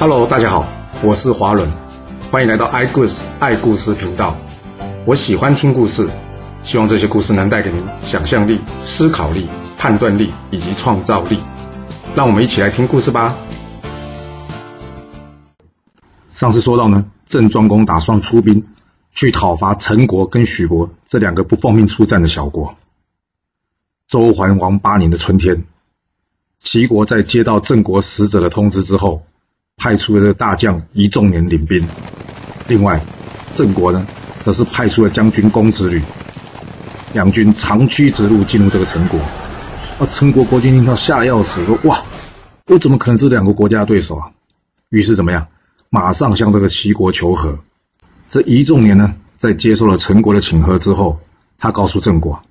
Hello，大家好，我是华伦，欢迎来到爱故事爱故事频道。我喜欢听故事，希望这些故事能带给您想象力、思考力、判断力以及创造力。让我们一起来听故事吧。上次说到呢，郑庄公打算出兵去讨伐陈国跟许国这两个不奉命出战的小国。周桓王八年的春天，齐国在接到郑国使者的通知之后，派出了这个大将仪仲年领兵。另外，郑国呢，则是派出了将军公子吕，两军长驱直入进入这个陈国。啊，陈国国君听到吓得要死，说：“哇，我怎么可能是两个国家的对手啊？”于是怎么样，马上向这个齐国求和。这一仲年呢，在接受了陈国的请和之后，他告诉郑国。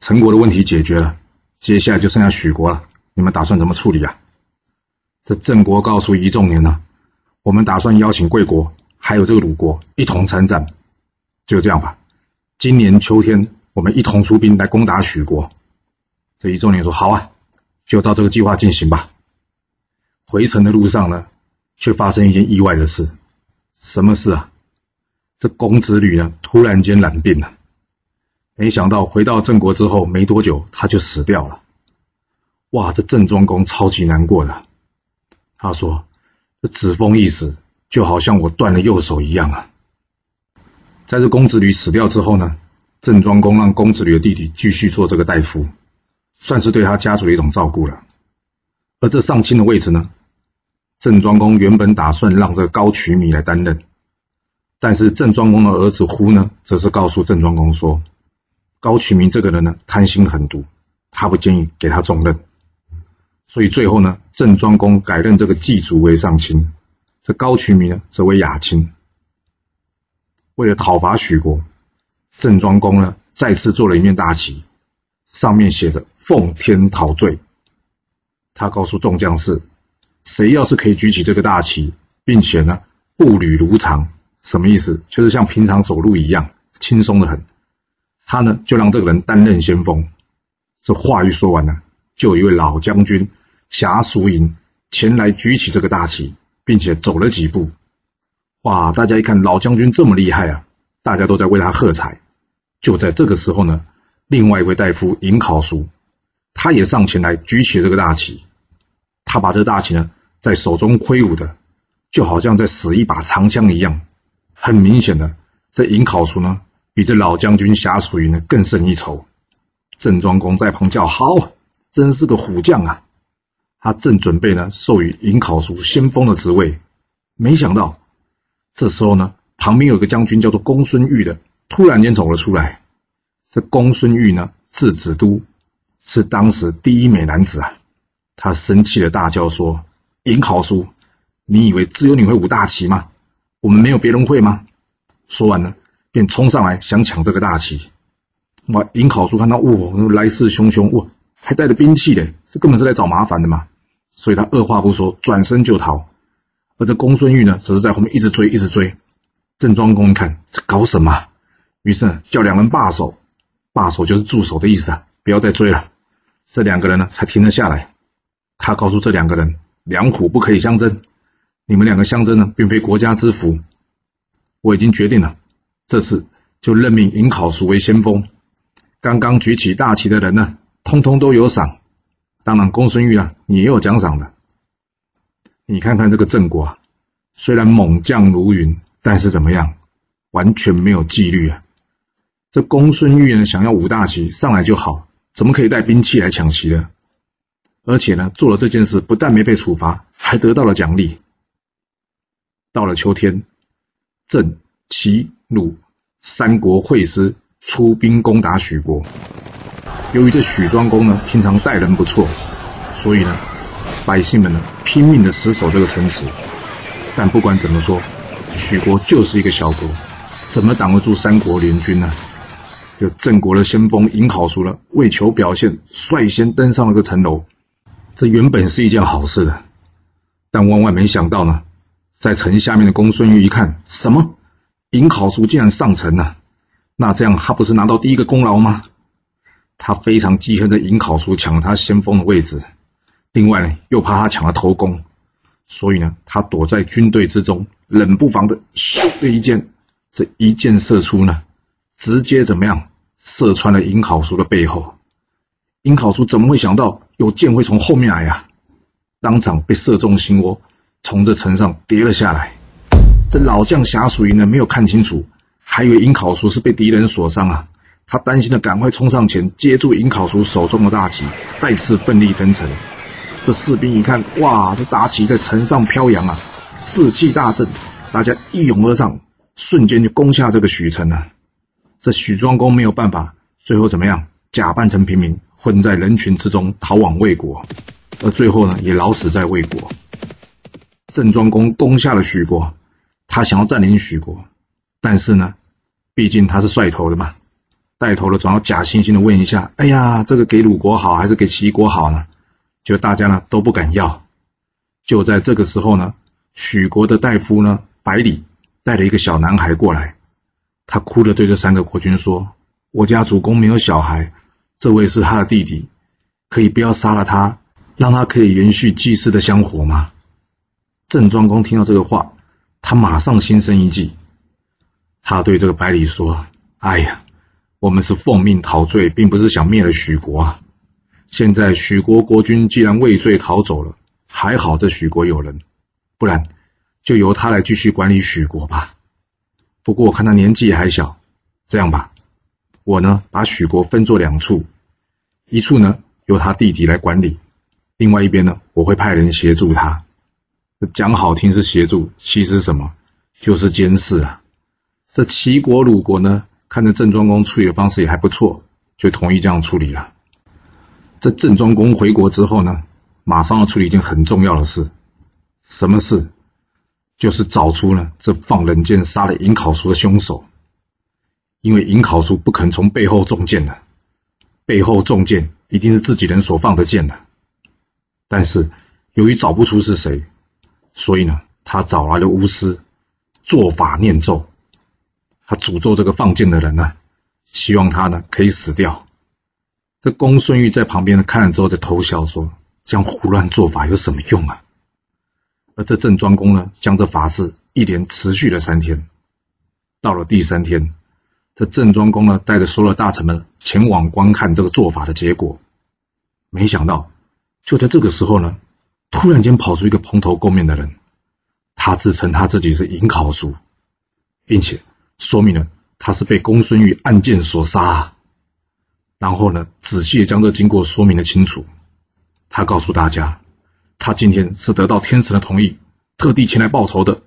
陈国的问题解决了，接下来就剩下许国了。你们打算怎么处理啊？这郑国告诉仪仲年呢，我们打算邀请贵国还有这个鲁国一同参战。就这样吧，今年秋天我们一同出兵来攻打许国。这仪仲年说：“好啊，就照这个计划进行吧。”回程的路上呢，却发生一件意外的事。什么事啊？这公子吕呢，突然间染病了。没想到回到郑国之后没多久，他就死掉了。哇，这郑庄公超级难过的。他说：“这子封一死，就好像我断了右手一样啊。”在这公子吕死掉之后呢，郑庄公让公子吕的弟弟继续做这个大夫，算是对他家族的一种照顾了。而这上卿的位置呢，郑庄公原本打算让这个高渠弥来担任，但是郑庄公的儿子呼呢，则是告诉郑庄公说。高渠明这个人呢，贪心狠毒，他不建议给他重任，所以最后呢，郑庄公改任这个祭祖为上卿，这高渠明呢则为亚卿。为了讨伐许国，郑庄公呢再次做了一面大旗，上面写着“奉天讨罪”。他告诉众将士，谁要是可以举起这个大旗，并且呢步履如常，什么意思？就是像平常走路一样轻松的很。他呢，就让这个人担任先锋。这话一说完呢，就有一位老将军侠叔营前来举起这个大旗，并且走了几步。哇！大家一看老将军这么厉害啊，大家都在为他喝彩。就在这个时候呢，另外一位大夫尹考叔，他也上前来举起这个大旗。他把这大旗呢，在手中挥舞的，就好像在使一把长枪一样。很明显的，这尹考叔呢。比这老将军侠楚云呢更胜一筹。郑庄公在旁叫好，真是个虎将啊！他正准备呢授予尹考叔先锋的职位，没想到这时候呢，旁边有个将军叫做公孙玉的，突然间走了出来。这公孙玉呢，字子都，是当时第一美男子啊！他生气的大叫说：“尹考叔，你以为只有你会舞大旗吗？我们没有别人会吗？”说完呢。便冲上来想抢这个大旗，哇！尹考叔看到哇，来势汹汹，哇，还带着兵器嘞，这根本是来找麻烦的嘛！所以他二话不说，转身就逃。而这公孙玉呢，则是在后面一直追，一直追。郑庄公一看这搞什么，于是叫两人罢手，罢手就是住手的意思啊，不要再追了。这两个人呢，才停了下来。他告诉这两个人，两虎不可以相争，你们两个相争呢，并非国家之福。我已经决定了。这次就任命尹考叔为先锋，刚刚举起大旗的人呢，通通都有赏。当然，公孙玉啊，也有奖赏的。你看看这个郑国啊，虽然猛将如云，但是怎么样，完全没有纪律啊。这公孙玉呢，想要五大旗上来就好，怎么可以带兵器来抢旗呢？而且呢，做了这件事，不但没被处罚，还得到了奖励。到了秋天，郑。齐、鲁三国会师出兵攻打许国。由于这许庄公呢，平常待人不错，所以呢，百姓们呢拼命的死守这个城池。但不管怎么说，许国就是一个小国，怎么挡得住三国联军呢？就郑国的先锋尹考叔了，为求表现，率先登上了个城楼。这原本是一件好事的，但万万没想到呢，在城下面的公孙玉一看，什么？尹考叔竟然上城了，那这样他不是拿到第一个功劳吗？他非常记恨这尹考叔抢了他先锋的位置，另外呢又怕他抢了头功，所以呢，他躲在军队之中，冷不防的咻的一箭，这一箭射出呢，直接怎么样，射穿了尹考叔的背后。尹考叔怎么会想到有箭会从后面来呀？当场被射中心窝，从这城上跌了下来。这老将侠属营呢，没有看清楚，还以为尹考叔是被敌人所伤啊。他担心的赶快冲上前接住尹考叔手中的大旗，再次奋力登城。这士兵一看，哇，这大旗在城上飘扬啊，士气大振，大家一拥而上，瞬间就攻下这个许城了。这许庄公没有办法，最后怎么样？假扮成平民，混在人群之中逃往魏国，而最后呢，也老死在魏国。郑庄公攻下了许国，他想要占领许国，但是呢，毕竟他是帅头的嘛，带头的总要假惺惺的问一下：“哎呀，这个给鲁国好还是给齐国好呢？”就大家呢都不敢要，就在这个时候呢，许国的大夫呢百里带了一个小男孩过来，他哭着对这三个国君说：“我家主公没有小孩，这位是他的弟弟，可以不要杀了他，让他可以延续祭祀的香火吗？”郑庄公听到这个话，他马上心生一计，他对这个百里说：“哎呀，我们是奉命逃罪，并不是想灭了许国啊。”现在许国国君既然畏罪逃走了，还好这许国有人，不然就由他来继续管理许国吧。不过我看他年纪还小，这样吧，我呢把许国分作两处，一处呢由他弟弟来管理，另外一边呢我会派人协助他。讲好听是协助，其实什么就是监视啊。这齐国、鲁国呢，看着郑庄公处理的方式也还不错，就同意这样处理了。这郑庄公回国之后呢，马上要处理一件很重要的事，什么事？就是找出呢这放冷箭杀了尹考叔的凶手。因为尹考叔不肯从背后中箭的，背后中箭一定是自己人所放的箭的。但是由于找不出是谁，所以呢，他找来了巫师，做法念咒，他诅咒这个放箭的人呢，希望他呢可以死掉。这公孙玉在旁边呢看了之后，在偷笑说：“这样胡乱做法有什么用啊？”而这郑庄公呢，将这法事一连持续了三天。到了第三天，这郑庄公呢，带着所有大臣们前往观看这个做法的结果。没想到，就在这个时候呢，突然间跑出一个蓬头垢面的人，他自称他自己是尹考叔，并且说明了他是被公孙玉暗箭所杀。然后呢，仔细的将这经过说明了清楚。他告诉大家，他今天是得到天神的同意，特地前来报仇的。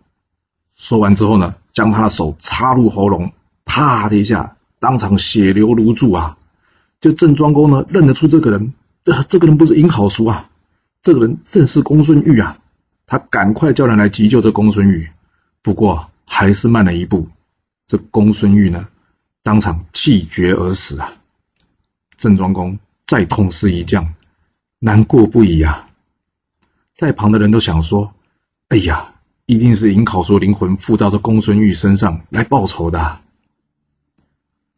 说完之后呢，将他的手插入喉咙，啪的一下，当场血流如注啊！就郑庄公呢，认得出这个人，这这个人不是尹好叔啊，这个人正是公孙玉啊！他赶快叫人来急救这公孙玉，不过还是慢了一步，这公孙玉呢，当场气绝而死啊！郑庄公再痛失一将，难过不已啊！在旁的人都想说：“哎呀，一定是尹考叔灵魂附到这公孙玉身上来报仇的。”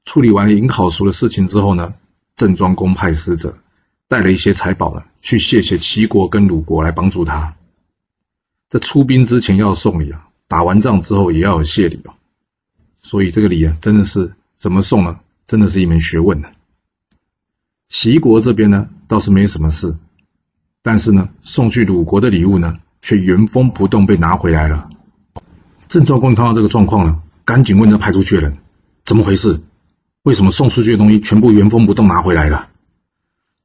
处理完了尹考叔的事情之后呢，郑庄公派使者带了一些财宝呢，去谢谢齐国跟鲁国来帮助他。在出兵之前要送礼啊，打完仗之后也要有谢礼哦。所以这个礼啊，真的是怎么送呢？真的是一门学问呢。齐国这边呢倒是没什么事，但是呢送去鲁国的礼物呢却原封不动被拿回来了。郑庄公看到这个状况呢，赶紧问这派出去的人怎么回事？为什么送出去的东西全部原封不动拿回来了？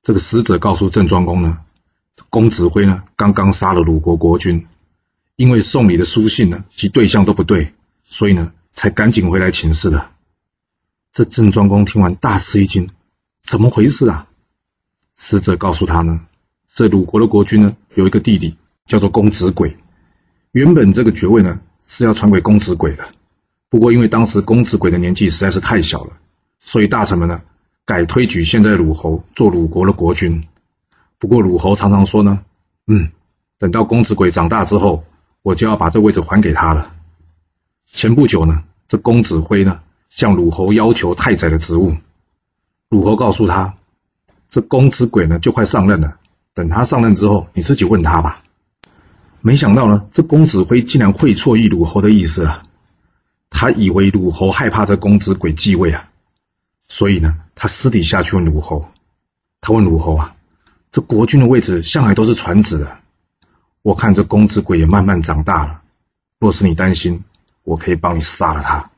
这个使者告诉郑庄公呢，公子辉呢刚刚杀了鲁国国君，因为送礼的书信呢及对象都不对，所以呢才赶紧回来请示的。这郑庄公听完大吃一惊。怎么回事啊？使者告诉他呢，这鲁国的国君呢有一个弟弟叫做公子轨，原本这个爵位呢是要传给公子轨的，不过因为当时公子轨的年纪实在是太小了，所以大臣们呢改推举现在鲁侯做鲁国的国君。不过鲁侯常常说呢，嗯，等到公子轨长大之后，我就要把这位置还给他了。前不久呢，这公子辉呢向鲁侯要求太宰的职务。鲁侯告诉他：“这公子轨呢，就快上任了。等他上任之后，你自己问他吧。”没想到呢，这公子辉竟然会错意鲁侯的意思了。他以为鲁侯害怕这公子鬼继位啊，所以呢，他私底下去问鲁侯。他问鲁侯啊，这国君的位置向来都是传子的，我看这公子鬼也慢慢长大了。若是你担心，我可以帮你杀了他。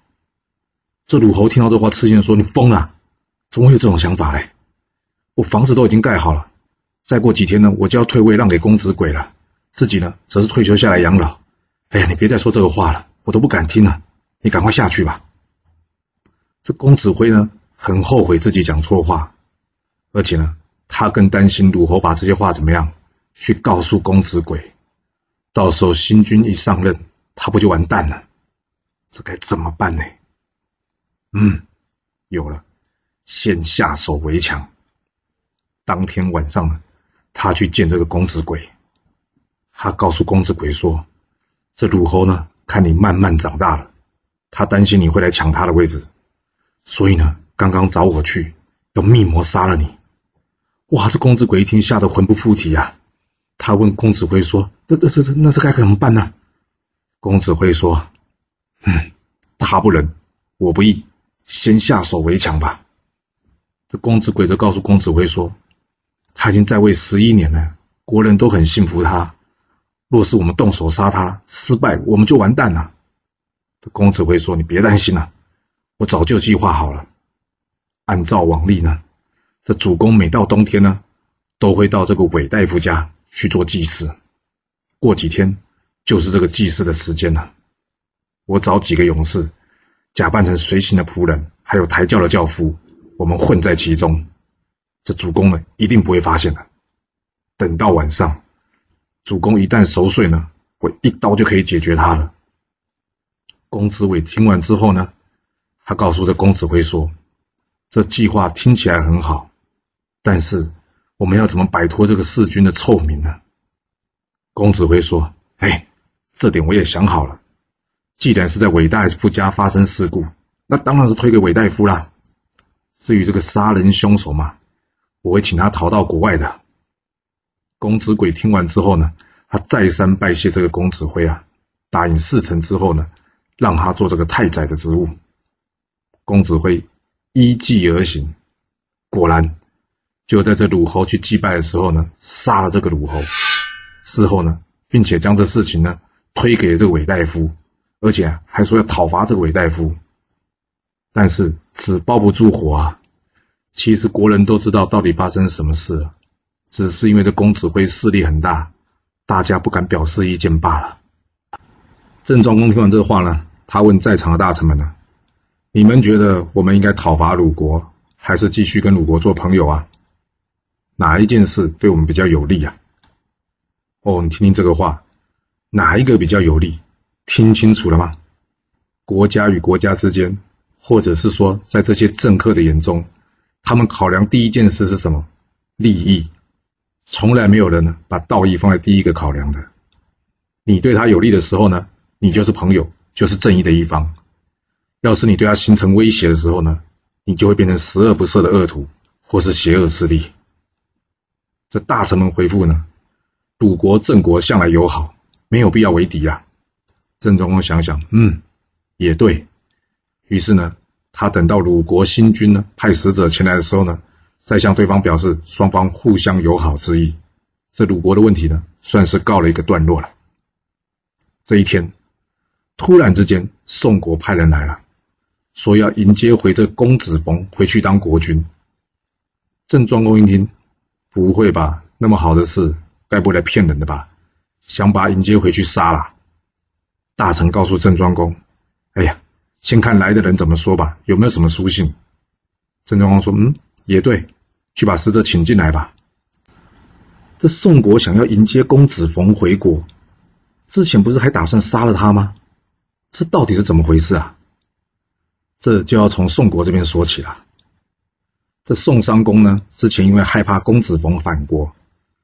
这鲁侯听到这话，吃惊说：“你疯了？怎么会有这种想法嘞？我房子都已经盖好了，再过几天呢，我就要退位让给公子鬼了。”自己呢，则是退休下来养老。哎呀，你别再说这个话了，我都不敢听了。你赶快下去吧。这公子辉呢，很后悔自己讲错话，而且呢，他更担心鲁侯把这些话怎么样去告诉公子鬼，到时候新君一上任，他不就完蛋了？这该怎么办呢？嗯，有了，先下手为强。当天晚上呢，他去见这个公子鬼。他告诉公子鬼说：“这鲁侯呢，看你慢慢长大了，他担心你会来抢他的位置，所以呢，刚刚找我去，要密谋杀了你。”哇！这公子鬼一听，吓得魂不附体啊！他问公子辉说：“这、这、这、这，那这该怎么办呢？”公子辉说：“嗯，他不仁，我不义，先下手为强吧。”这公子鬼则告诉公子辉说：“他已经在位十一年了，国人都很信服他。”若是我们动手杀他，失败，我们就完蛋了。这公子辉说：“你别担心了，我早就计划好了。按照往例呢，这主公每到冬天呢，都会到这个韦大夫家去做祭祀。过几天就是这个祭祀的时间了。我找几个勇士，假扮成随行的仆人，还有抬轿的轿夫，我们混在其中。这主公呢，一定不会发现的。等到晚上。”主公一旦熟睡呢，我一刀就可以解决他了。公子伟听完之后呢，他告诉这公子辉说：“这计划听起来很好，但是我们要怎么摆脱这个弑君的臭名呢？”公子辉说：“哎，这点我也想好了。既然是在韦大夫家发生事故，那当然是推给韦大夫啦。至于这个杀人凶手嘛，我会请他逃到国外的。”公子鬼听完之后呢，他再三拜谢这个公子辉啊，答应事成之后呢，让他做这个太宰的职务。公子辉依计而行，果然就在这鲁侯去祭拜的时候呢，杀了这个鲁侯。事后呢，并且将这事情呢推给了这个韦大夫，而且还说要讨伐这个韦大夫。但是纸包不住火啊，其实国人都知道到底发生什么事了。只是因为这公子辉势力很大，大家不敢表示意见罢了。郑庄公听完这话呢，他问在场的大臣们呢：“你们觉得我们应该讨伐鲁国，还是继续跟鲁国做朋友啊？哪一件事对我们比较有利啊？”哦，你听听这个话，哪一个比较有利？听清楚了吗？国家与国家之间，或者是说在这些政客的眼中，他们考量第一件事是什么？利益。从来没有人呢把道义放在第一个考量的。你对他有利的时候呢，你就是朋友，就是正义的一方；要是你对他形成威胁的时候呢，你就会变成十恶不赦的恶徒或是邪恶势力。这大臣们回复呢，鲁国郑国向来友好，没有必要为敌啊。郑庄公想想，嗯，也对于是呢，他等到鲁国新君呢派使者前来的时候呢。再向对方表示双方互相友好之意，这鲁国的问题呢，算是告了一个段落了。这一天，突然之间，宋国派人来了，说要迎接回这公子冯回去当国君。郑庄公一听，不会吧？那么好的事，该不会来骗人的吧？想把迎接回去杀了？大臣告诉郑庄公：“哎呀，先看来的人怎么说吧，有没有什么书信？”郑庄公说：“嗯。”也对，去把使者请进来吧。这宋国想要迎接公子冯回国，之前不是还打算杀了他吗？这到底是怎么回事啊？这就要从宋国这边说起了。这宋襄公呢，之前因为害怕公子冯反国，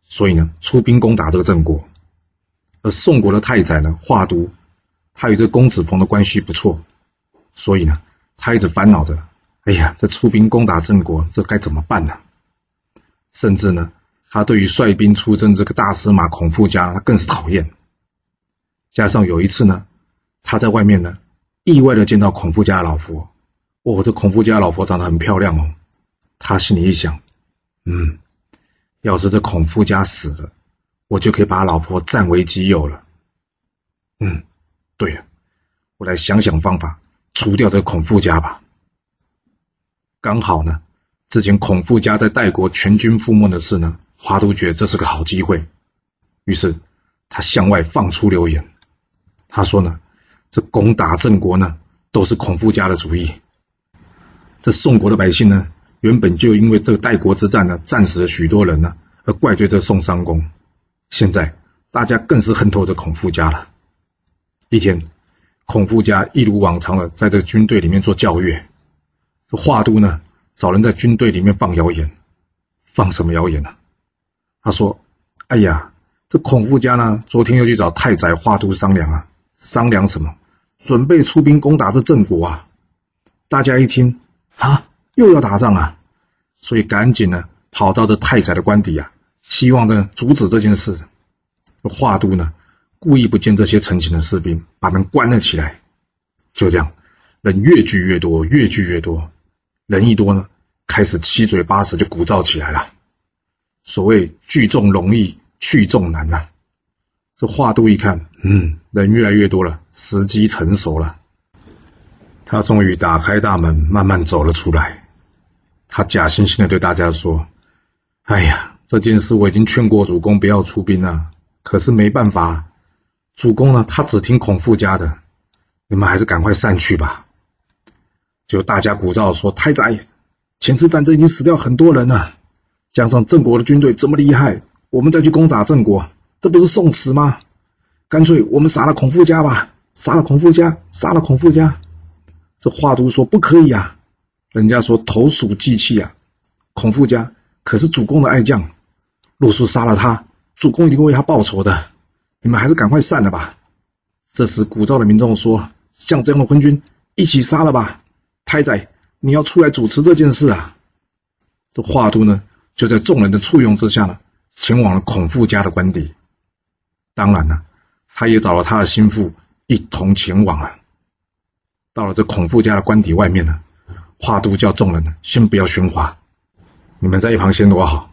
所以呢出兵攻打这个郑国。而宋国的太宰呢华都，他与这公子冯的关系不错，所以呢他一直烦恼着。哎呀，这出兵攻打郑国，这该怎么办呢？甚至呢，他对于率兵出征这个大司马孔富家，他更是讨厌。加上有一次呢，他在外面呢，意外的见到孔富家的老婆。哦，这孔富家老婆长得很漂亮哦。他心里一想，嗯，要是这孔富家死了，我就可以把老婆占为己有了。嗯，对了，我来想想方法，除掉这个孔富家吧。刚好呢，之前孔富家在代国全军覆没的事呢，华都觉得这是个好机会，于是他向外放出流言。他说呢，这攻打郑国呢，都是孔富家的主意。这宋国的百姓呢，原本就因为这个代国之战呢，战死了许多人呢，而怪罪这宋襄公。现在大家更是恨透这孔富家了。一天，孔富家一如往常的在这个军队里面做教阅。这华都呢，找人在军队里面放谣言，放什么谣言呢？他说：“哎呀，这孔富家呢，昨天又去找太宰华都商量啊，商量什么？准备出兵攻打这郑国啊！”大家一听啊，又要打仗啊，所以赶紧呢，跑到这太宰的官邸啊，希望呢阻止这件事。华都呢，故意不见这些成群的士兵，把门关了起来。就这样，人越聚越多，越聚越多。人一多呢，开始七嘴八舌就鼓噪起来了。所谓聚众容易去众难呐。这话都一看，嗯，人越来越多了，时机成熟了。他终于打开大门，慢慢走了出来。他假惺惺的对大家说：“哎呀，这件事我已经劝过主公不要出兵了，可是没办法，主公呢，他只听孔父家的，你们还是赶快散去吧。”就大家鼓噪说：“太宰，前次战争已经死掉很多人了，加上郑国的军队这么厉害，我们再去攻打郑国，这不是送死吗？干脆我们杀了孔父家吧，杀了孔夫家，杀了孔父家。”这华都说：“不可以啊，人家说投鼠忌器啊，孔父家可是主公的爱将，若是杀了他，主公一定会为他报仇的。你们还是赶快散了吧。”这时鼓噪的民众说：“像这样的昏君，一起杀了吧。”太宰，你要出来主持这件事啊！这华都呢，就在众人的簇拥之下呢，前往了孔父家的官邸。当然了，他也找了他的心腹一同前往啊。到了这孔父家的官邸外面呢，华都叫众人呢，先不要喧哗，你们在一旁先躲好，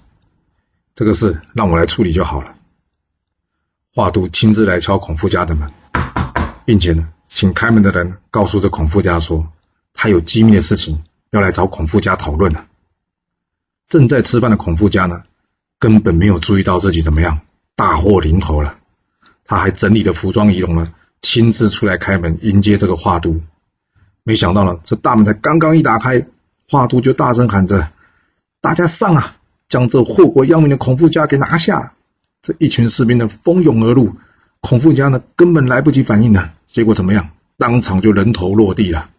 这个事让我来处理就好了。华都亲自来敲孔夫家的门，并且呢，请开门的人告诉这孔夫家说。他有机密的事情要来找孔夫家讨论呢。正在吃饭的孔夫家呢，根本没有注意到自己怎么样大祸临头了。他还整理了服装仪容呢，亲自出来开门迎接这个华都。没想到呢，这大门才刚刚一打开，华都就大声喊着：“大家上啊，将这祸国殃民的孔夫家给拿下！”这一群士兵呢，蜂拥而入，孔夫家呢根本来不及反应呢，结果怎么样？当场就人头落地了。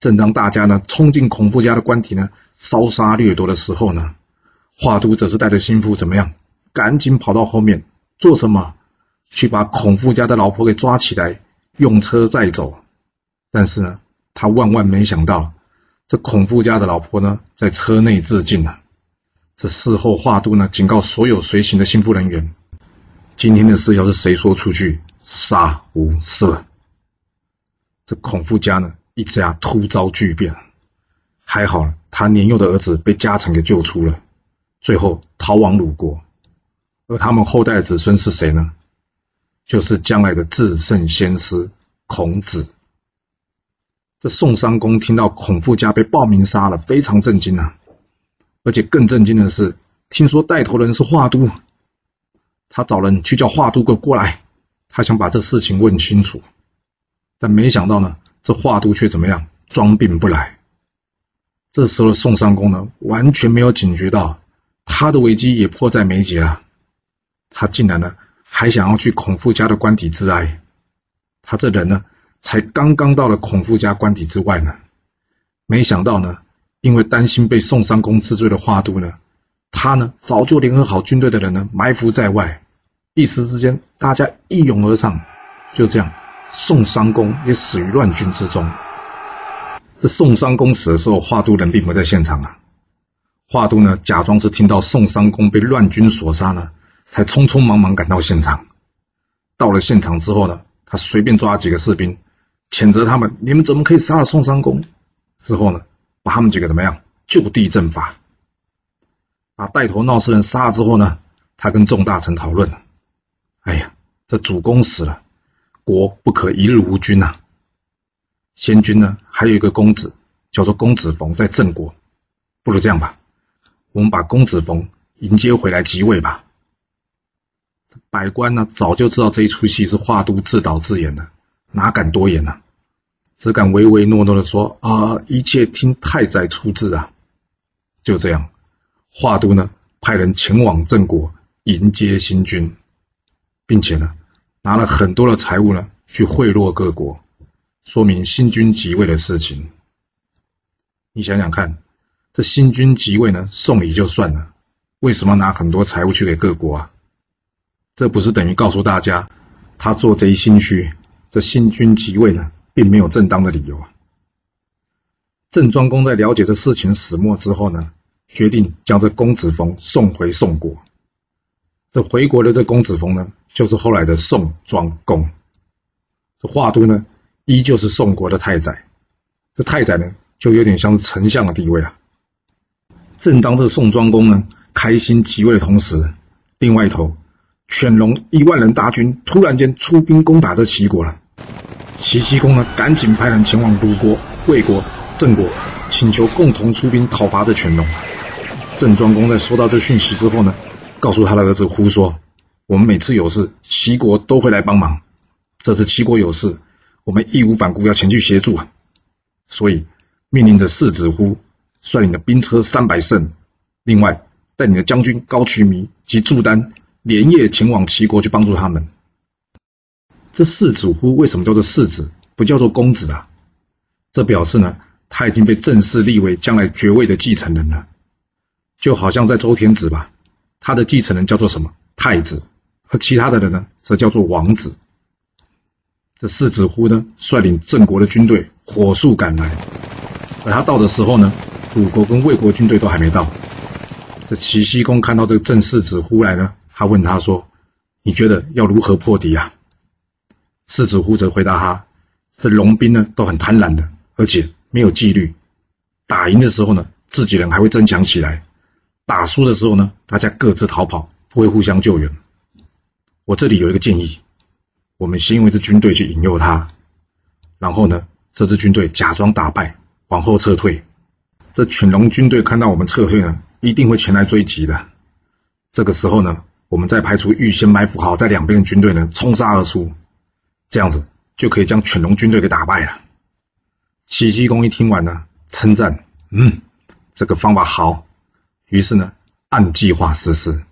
正当大家呢冲进孔夫家的官邸呢，烧杀掠夺的时候呢，华都则是带着心腹怎么样？赶紧跑到后面做什么？去把孔夫家的老婆给抓起来，用车载走。但是呢，他万万没想到，这孔夫家的老婆呢，在车内自尽了。这事后，华都呢警告所有随行的心腹人员：今天的事要是谁说出去，杀无赦。这孔夫家呢？一家突遭巨变，还好他年幼的儿子被家臣给救出了，最后逃往鲁国。而他们后代的子孙是谁呢？就是将来的至圣先师孔子。这宋襄公听到孔父家被暴民杀了，非常震惊啊！而且更震惊的是，听说带头人是华都，他找人去叫华都给我过来，他想把这事情问清楚，但没想到呢。这华都却怎么样？装病不来。这时候宋襄公呢，完全没有警觉到他的危机也迫在眉睫了。他竟然呢，还想要去孔父家的官邸自哀。他这人呢，才刚刚到了孔父家官邸之外呢，没想到呢，因为担心被宋襄公治罪的华都呢，他呢，早就联合好军队的人呢，埋伏在外。一时之间，大家一拥而上，就这样。宋襄公也死于乱军之中。这宋襄公死的时候，华都人并不在现场啊。华都呢，假装是听到宋襄公被乱军所杀呢，才匆匆忙忙赶到现场。到了现场之后呢，他随便抓几个士兵，谴责他们：你们怎么可以杀了宋襄公？之后呢，把他们几个怎么样就地正法，把带头闹事人杀了之后呢，他跟众大臣讨论：哎呀，这主公死了，国不可一日无君呐。先君呢，还有一个公子叫做公子冯，在郑国，不如这样吧，我们把公子冯迎接回来即位吧。百官呢，早就知道这一出戏是华都自导自演的，哪敢多言呢？只敢唯唯诺诺的说：“啊，一切听太宰出自啊。”就这样，华都呢派人前往郑国迎接新君，并且呢拿了很多的财物呢去贿赂各国，说明新君即位的事情。你想想看，这新君即位呢送礼就算了，为什么拿很多财物去给各国啊？这不是等于告诉大家，他做贼心虚？这新君即位呢，并没有正当的理由啊。郑庄公在了解这事情始末之后呢，决定将这公子冯送回宋国。这回国的这公子冯呢，就是后来的宋庄公。这华都呢，依旧是宋国的太宰。这太宰呢，就有点像是丞相的地位了。正当这宋庄公呢开心即位的同时，另外一头。犬戎一万人大军突然间出兵攻打这齐国了，齐僖公呢赶紧派人前往鲁国、魏国、郑国，请求共同出兵讨伐这犬戎。郑庄公在收到这讯息之后呢，告诉他的儿子呼说：“我们每次有事，齐国都会来帮忙。这次齐国有事，我们义无反顾要前去协助啊！所以命令着世子呼率领的兵车三百乘，另外带领的将军高渠弥及祝丹。”连夜前往齐国去帮助他们。这世子乎为什么叫做世子，不叫做公子啊？这表示呢，他已经被正式立为将来爵位的继承人了。就好像在周天子吧，他的继承人叫做什么太子，和其他的人呢，则叫做王子。这世子乎呢，率领郑国的军队火速赶来，而他到的时候呢，鲁国跟魏国军队都还没到。这齐僖公看到这个郑世子乎来呢。他问他说：“你觉得要如何破敌啊？”世子呼则回答他：“这龙兵呢都很贪婪的，而且没有纪律。打赢的时候呢，自己人还会争强起来；打输的时候呢，大家各自逃跑，不会互相救援。我这里有一个建议：我们先用一支军队去引诱他，然后呢，这支军队假装打败，往后撤退。这犬龙军队看到我们撤退呢，一定会前来追击的。这个时候呢。”我们再派出预先埋伏好在两边的军队呢，冲杀而出，这样子就可以将犬戎军队给打败了。齐僖公一听完呢，称赞：“嗯，这个方法好。”于是呢，按计划实施。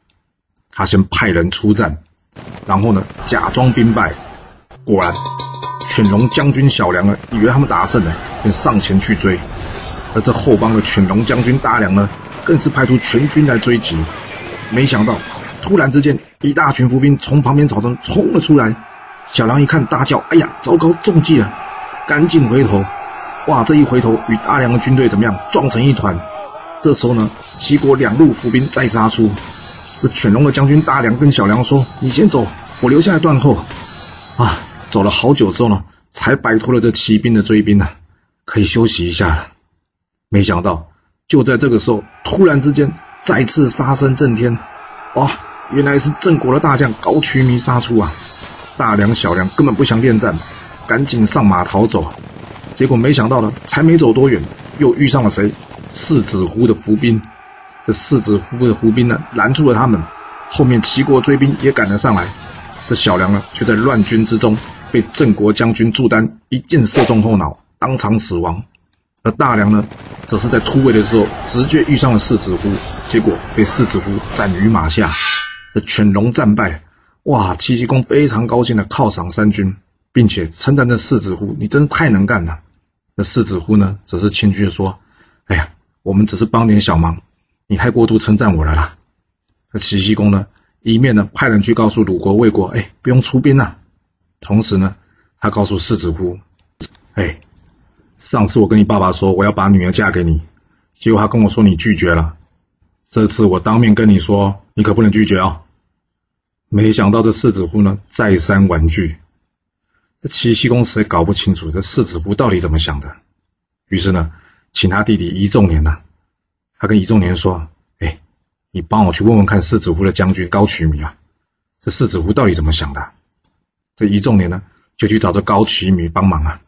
他先派人出战，然后呢，假装兵败。果然，犬戎将军小梁呢，以为他们打胜了，便上前去追。而这后方的犬戎将军大梁呢，更是派出全军来追击。没想到。突然之间，一大群伏兵从旁边草丛冲了出来。小梁一看，大叫：“哎呀，糟糕，中计了！”赶紧回头。哇，这一回头，与大梁的军队怎么样？撞成一团。这时候呢，齐国两路伏兵再杀出。这犬戎的将军大梁跟小梁说：“你先走，我留下来断后。”啊，走了好久之后呢，才摆脱了这骑兵的追兵呢，可以休息一下了。没想到，就在这个时候，突然之间，再次杀声震天。哇！原来是郑国的大将高渠弥杀出啊！大梁、小梁根本不想恋战，赶紧上马逃走。结果没想到呢，才没走多远，又遇上了谁？世子乎的伏兵。这世子乎的伏兵呢，拦住了他们。后面齐国追兵也赶了上来。这小梁呢，却在乱军之中被郑国将军祝丹一箭射中后脑，当场死亡。而大梁呢，则是在突围的时候直接遇上了世子乎，结果被世子乎斩于马下。这犬戎战败，哇！齐僖公非常高兴的犒赏三军，并且称赞这世子乎：“你真的太能干了。”那世子乎呢，则是谦虚的说：“哎呀，我们只是帮点小忙，你太过度称赞我了啦。”那齐僖公呢，一面呢派人去告诉鲁国、魏国：“哎，不用出兵了。”同时呢，他告诉世子乎：“哎，上次我跟你爸爸说我要把女儿嫁给你，结果他跟我说你拒绝了。这次我当面跟你说，你可不能拒绝啊！”没想到这世子乎呢，再三婉拒。这齐僖公司也搞不清楚这世子夫到底怎么想的，于是呢，请他弟弟一仲年呐，他跟一仲年说：“哎，你帮我去问问看世子夫的将军高渠弥啊，这世子夫到底怎么想的？”这一仲年呢，就去找这高渠弥帮忙啊。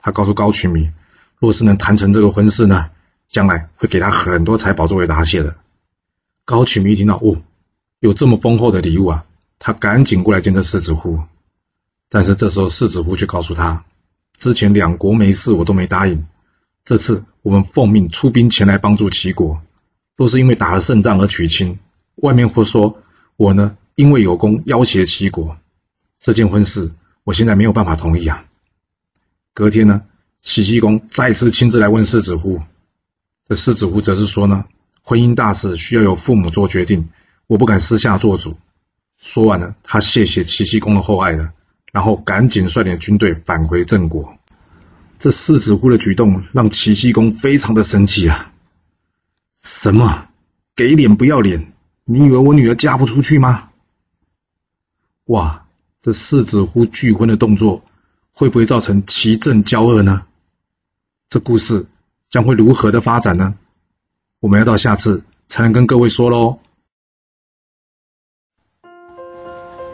他告诉高渠弥，若是能谈成这个婚事呢，将来会给他很多财宝作为答谢的。高渠弥一听到，哦，有这么丰厚的礼物啊，他赶紧过来见这世子夫。但是这时候世子夫却告诉他，之前两国没事，我都没答应。这次我们奉命出兵前来帮助齐国，若是因为打了胜仗而娶亲，外面会说我呢因为有功要挟齐国，这件婚事我现在没有办法同意啊。隔天呢，齐僖公再次亲自来问世子夫，这世子夫则是说呢，婚姻大事需要由父母做决定，我不敢私下做主。说完了，他谢谢齐僖公的厚爱了。然后赶紧率领军队返回郑国。这世子乎的举动让齐僖公非常的生气啊！什么给脸不要脸？你以为我女儿嫁不出去吗？哇！这世子乎拒婚的动作会不会造成齐郑交恶呢？这故事将会如何的发展呢？我们要到下次才能跟各位说喽。